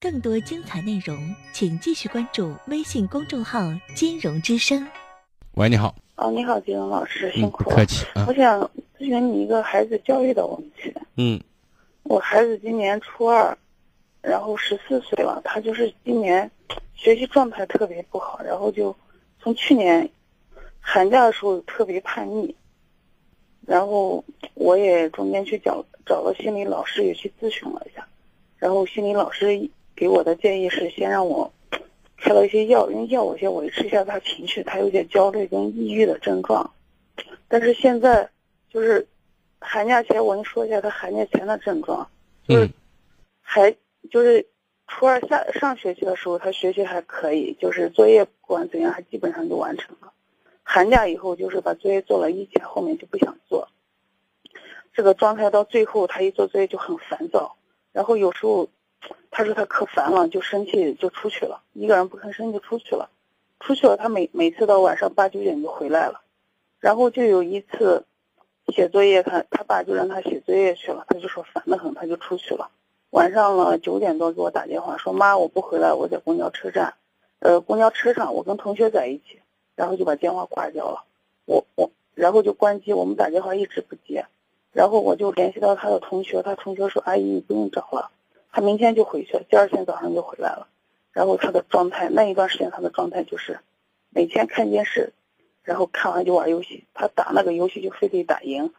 更多精彩内容，请继续关注微信公众号“金融之声”。喂，你好。哦，你好，金融老师，辛苦了。客气。我想咨询你一个孩子教育的问题。嗯。我孩子今年初二，然后十四岁了，他就是今年学习状态特别不好，然后就从去年寒假的时候特别叛逆。然后我也中间去找找了心理老师，也去咨询了一下，然后心理老师给我的建议是先让我开了一些药，用药我先维持一下他情绪，他有点焦虑跟抑郁的症状。但是现在就是寒假前，我跟你说一下他寒假前的症状，就是还就是初二下上学期的时候，他学习还可以，就是作业不管怎样，他基本上就完成了。寒假以后就是把作业做了一节，后面就不想做。这个状态到最后，他一做作业就很烦躁，然后有时候他说他可烦了，就生气就出去了，一个人不吭声就出去了。出去了，他每每次到晚上八九点就回来了。然后就有一次写作业，他他爸就让他写作业去了，他就说烦得很，他就出去了。晚上了九点多给我打电话说妈我不回来，我在公交车站，呃公交车上我跟同学在一起。然后就把电话挂掉了，我我然后就关机，我们打电话一直不接，然后我就联系到他的同学，他同学说阿姨你不用找了，他明天就回去了，第二天早上就回来了，然后他的状态那一段时间他的状态就是每天看电视，然后看完就玩游戏，他打那个游戏就非得打赢，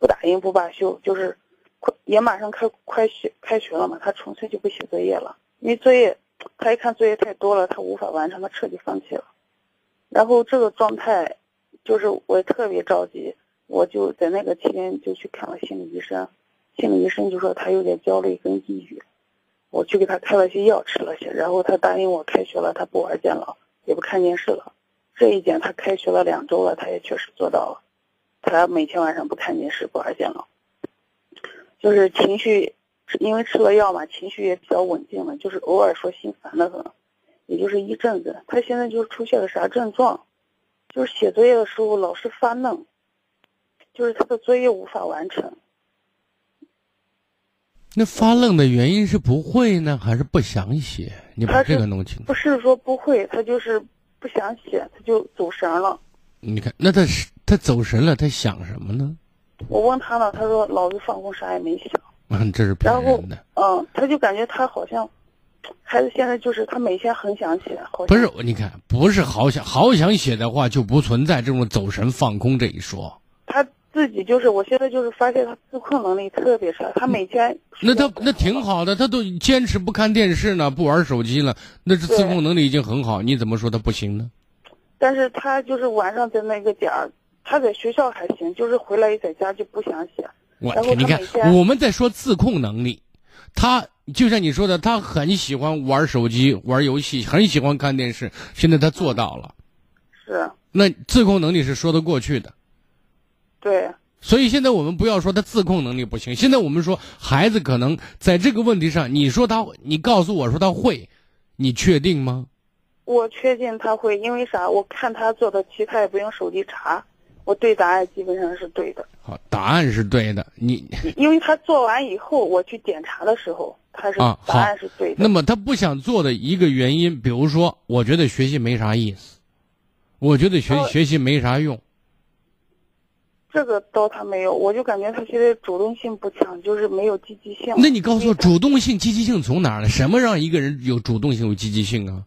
不打赢不罢休，就是快也马上开快学开学了嘛，他纯粹就不写作业了，因为作业他一看作业太多了，他无法完成，他彻底放弃了。然后这个状态，就是我特别着急，我就在那个期间就去看了心理医生，心理医生就说他有点焦虑跟抑郁，我去给他开了些药吃了些，然后他答应我开学了他不玩电脑也不看电视了，这一点他开学了两周了他也确实做到了，他每天晚上不看电视不玩电脑，就是情绪因为吃了药嘛情绪也比较稳定了，就是偶尔说心烦的很。也就是一阵子，他现在就出现了啥症状？就是写作业的时候老是发愣，就是他的作业无法完成。那发愣的原因是不会呢，还是不想写？你把这个弄清楚。不是说不会，他就是不想写，他就走神了。你看，那他是他走神了，他想什么呢？我问他了，他说老子放空，啥也没想。嗯，这是骗人的。嗯，他就感觉他好像。孩子现在就是他每天很想写好，不是你看不是好想好想写的话就不存在这种走神放空这一说。他自己就是我现在就是发现他自控能力特别差，他每天那他那挺好的，他都坚持不看电视呢，不玩手机了，那是自控能力已经很好，你怎么说他不行呢？但是他就是晚上在那个点儿，他在学校还行，就是回来一在家就不想写。我天，你看我们在说自控能力，他。就像你说的，他很喜欢玩手机、玩游戏，很喜欢看电视。现在他做到了，是那自控能力是说得过去的。对。所以现在我们不要说他自控能力不行，现在我们说孩子可能在这个问题上，你说他，你告诉我说他会，你确定吗？我确定他会，因为啥？我看他做的题，他也不用手机查。我对答案基本上是对的。好，答案是对的。你因为他做完以后，我去检查的时候，他是答案是对的。那么他不想做的一个原因，比如说，我觉得学习没啥意思，我觉得学学习没啥用。这个倒他没有，我就感觉他现在主动性不强，就是没有积极性。那你告诉我，主动性、积极性从哪儿来？什么让一个人有主动性、有积极性啊？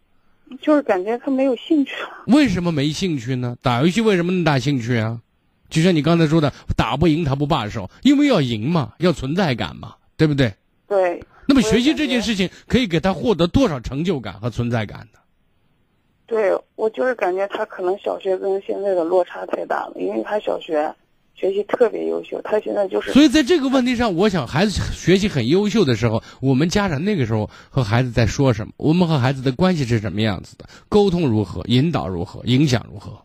就是感觉他没有兴趣了。为什么没兴趣呢？打游戏为什么那么大兴趣啊？就像你刚才说的，打不赢他不罢手，因为要赢嘛，要存在感嘛，对不对？对。那么学习这件事情可以给他获得多少成就感和存在感呢？对我就是感觉他可能小学跟现在的落差太大了，因为他小学。学习特别优秀，他现在就是。所以在这个问题上，我想孩子学习很优秀的时候，我们家长那个时候和孩子在说什么？我们和孩子的关系是什么样子的？沟通如何？引导如何？影响如何？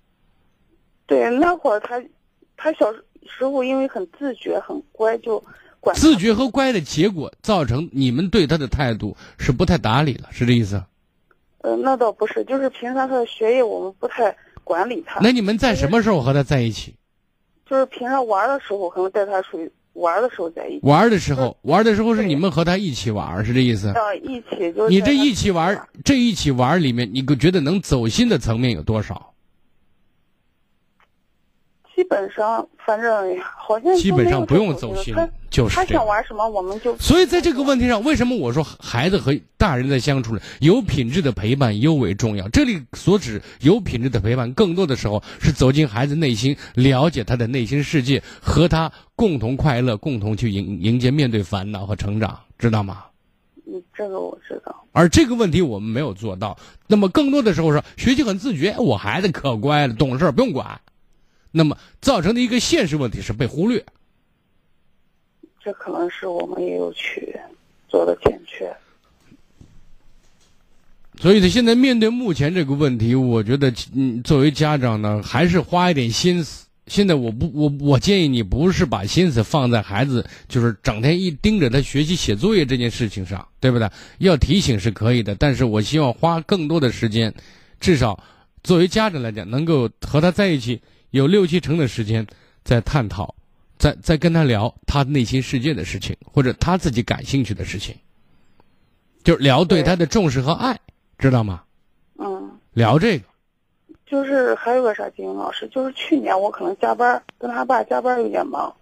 对，那会儿他，他小时候因为很自觉、很乖，就管。自觉和乖的结果，造成你们对他的态度是不太打理了，是这意思？呃，那倒不是，就是平常他的学业我们不太管理他。那你们在什么时候和他在一起？就是平常玩的时候，可能带他出去玩的时候在一起。玩的时候，玩的时候是你们和他一起玩，是这意思？啊一起就是你这一起玩，这一起玩里面，你觉得能走心的层面有多少？基本上，反正好像基本上不用走心，就是他想玩什么我们就。所以在这个问题上，为什么我说孩子和大人在相处有品质的陪伴尤为重要？这里所指有品质的陪伴，更多的时候是走进孩子内心，了解他的内心世界，和他共同快乐，共同去迎迎接面对烦恼和成长，知道吗？嗯，这个我知道。而这个问题我们没有做到。那么更多的时候是学习很自觉，我孩子可乖了，懂事不用管。那么造成的一个现实问题是被忽略，这可能是我们也有去做的欠缺。所以，他现在面对目前这个问题，我觉得，嗯，作为家长呢，还是花一点心思。现在，我不，我我建议你不是把心思放在孩子就是整天一盯着他学习写作业这件事情上，对不对？要提醒是可以的，但是我希望花更多的时间，至少作为家长来讲，能够和他在一起。有六七成的时间在探讨，在在跟他聊他内心世界的事情，或者他自己感兴趣的事情，就聊对他的重视和爱，知道吗？嗯。聊这个。就是还有个啥，金英老师，就是去年我可能加班，跟他爸加班有点忙。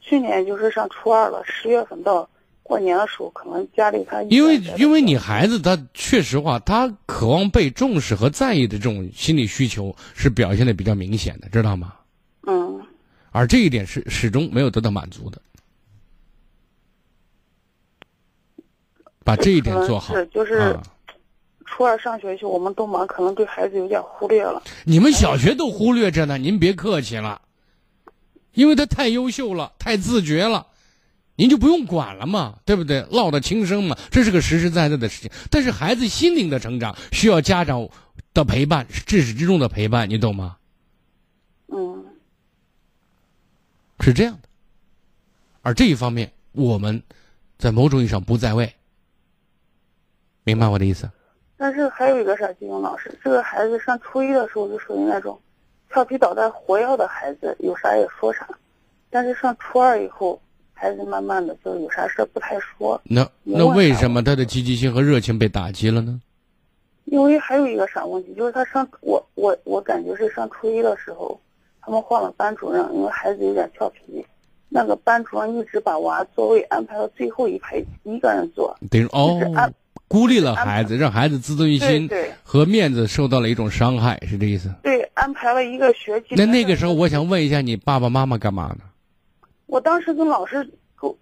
去年就是上初二了，十月份到过年的时候，可能家里他因为因为你孩子他确实话，他渴望被重视和在意的这种心理需求是表现的比较明显的，知道吗？嗯。而这一点是始终没有得到满足的。把这一点做好。是就是初二上学期，我们都忙，可能对孩子有点忽略了。你们小学都忽略着呢，您别客气了，因为他太优秀了，太自觉了。您就不用管了嘛，对不对？落得轻生嘛，这是个实实在在的事情。但是孩子心灵的成长需要家长的陪伴，至始至终的陪伴，你懂吗？嗯，是这样的。而这一方面，我们在某种意义上不在位，明白我的意思？但是还有一个啥，金勇老师，这个孩子上初一的时候就属于那种调皮捣蛋、活跃的孩子，有啥也说啥。但是上初二以后。孩子慢慢的就有啥事不太说。那那为什么他的积极性和热情被打击了呢？因为还有一个啥问题，就是他上我我我感觉是上初一的时候，他们换了班主任，因为孩子有点调皮，那个班主任一直把娃座位安排到最后一排，一个人坐，等于哦，孤立了孩子，让孩子自尊心和面子受到了一种伤害，是这意思？对，安排了一个学期。那那个时候，我想问一下，你爸爸妈妈干嘛呢？我当时跟老师沟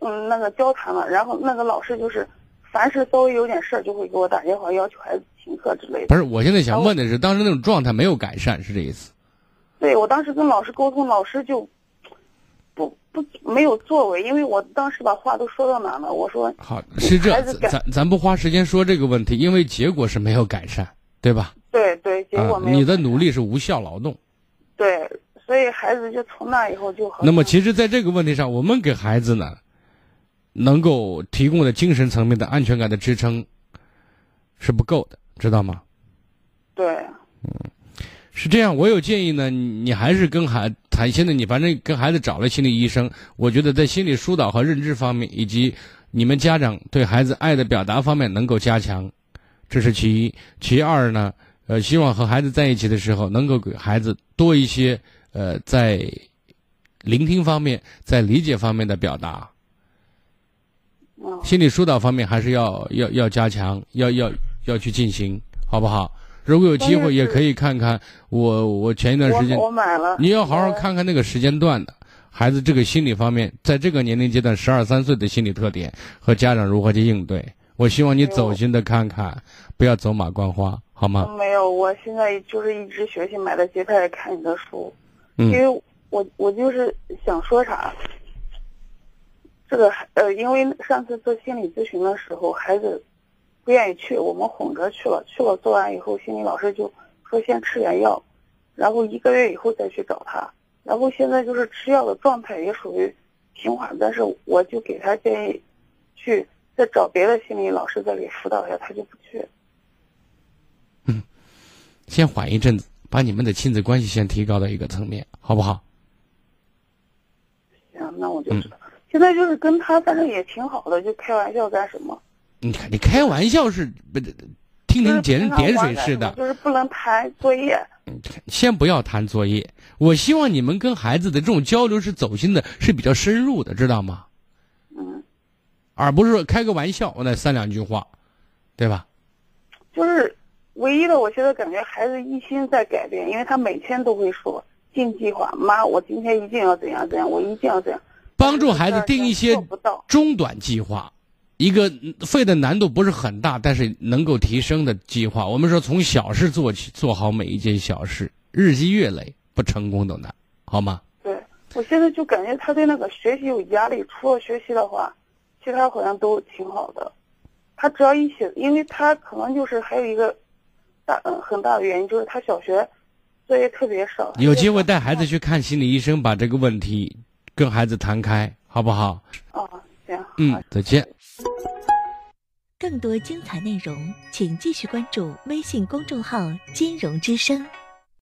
嗯那个交谈了，然后那个老师就是，凡是稍微有点事儿就会给我打电话要求孩子停课之类的。不是，我现在想问的是，当时那种状态没有改善，是这意思？对，我当时跟老师沟通，老师就，不不没有作为，因为我当时把话都说到哪了，我说好是这，咱咱不花时间说这个问题，因为结果是没有改善，对吧？对对，结果没有。你的努力是无效劳动。孩子就从那以后就好。那么，其实，在这个问题上，我们给孩子呢，能够提供的精神层面的安全感的支撑是不够的，知道吗？对。嗯，是这样。我有建议呢，你还是跟孩谈。现在你反正跟孩子找了心理医生，我觉得在心理疏导和认知方面，以及你们家长对孩子爱的表达方面能够加强，这是其一。其二呢，呃，希望和孩子在一起的时候，能够给孩子多一些。呃，在聆听方面，在理解方面的表达，心理疏导方面还是要要要加强，要要要去进行，好不好？如果有机会，也可以看看我我前一段时间我买了，你要好好看看那个时间段的孩子这个心理方面，在这个年龄阶段十二三岁的心理特点和家长如何去应对。我希望你走心的看看，不要走马观花，好吗？没有，我现在就是一直学习买的吉他，也看你的书。因为我我就是想说啥，这个呃，因为上次做心理咨询的时候，孩子不愿意去，我们哄着去了，去了做完以后，心理老师就说先吃点药，然后一个月以后再去找他，然后现在就是吃药的状态也属于平缓，但是我就给他建议去再找别的心理老师再给辅导一下，他就不去。嗯，先缓一阵子。把你们的亲子关系先提高到一个层面，好不好？行，那我就知道。现在就是跟他反正也挺好的，就开玩笑干什么。你看，你开玩笑是不？蜻蜓点点水似的，就是不能谈作业。嗯，先不要谈作业。我希望你们跟孩子的这种交流是走心的，是比较深入的，知道吗？嗯。而不是说开个玩笑，我那三两句话，对吧？就是唯一的，我现在感觉孩子一心在改变，因为他每天都会说定计划，妈，我今天一定要怎样怎样，我一定要怎样。帮助孩子定一些中短计划，一个费的难度不是很大，但是能够提升的计划。我们说从小事做起，做好每一件小事，日积月累，不成功都难，好吗？对，我现在就感觉他对那个学习有压力，除了学习的话，其他好像都挺好的。他只要一写，因为他可能就是还有一个大嗯很大的原因，就是他小学作业特别少。有机会带孩子去看心理医生，把这个问题。跟孩子谈开，好不好？哦，行。嗯，再见。更多精彩内容，请继续关注微信公众号“金融之声”。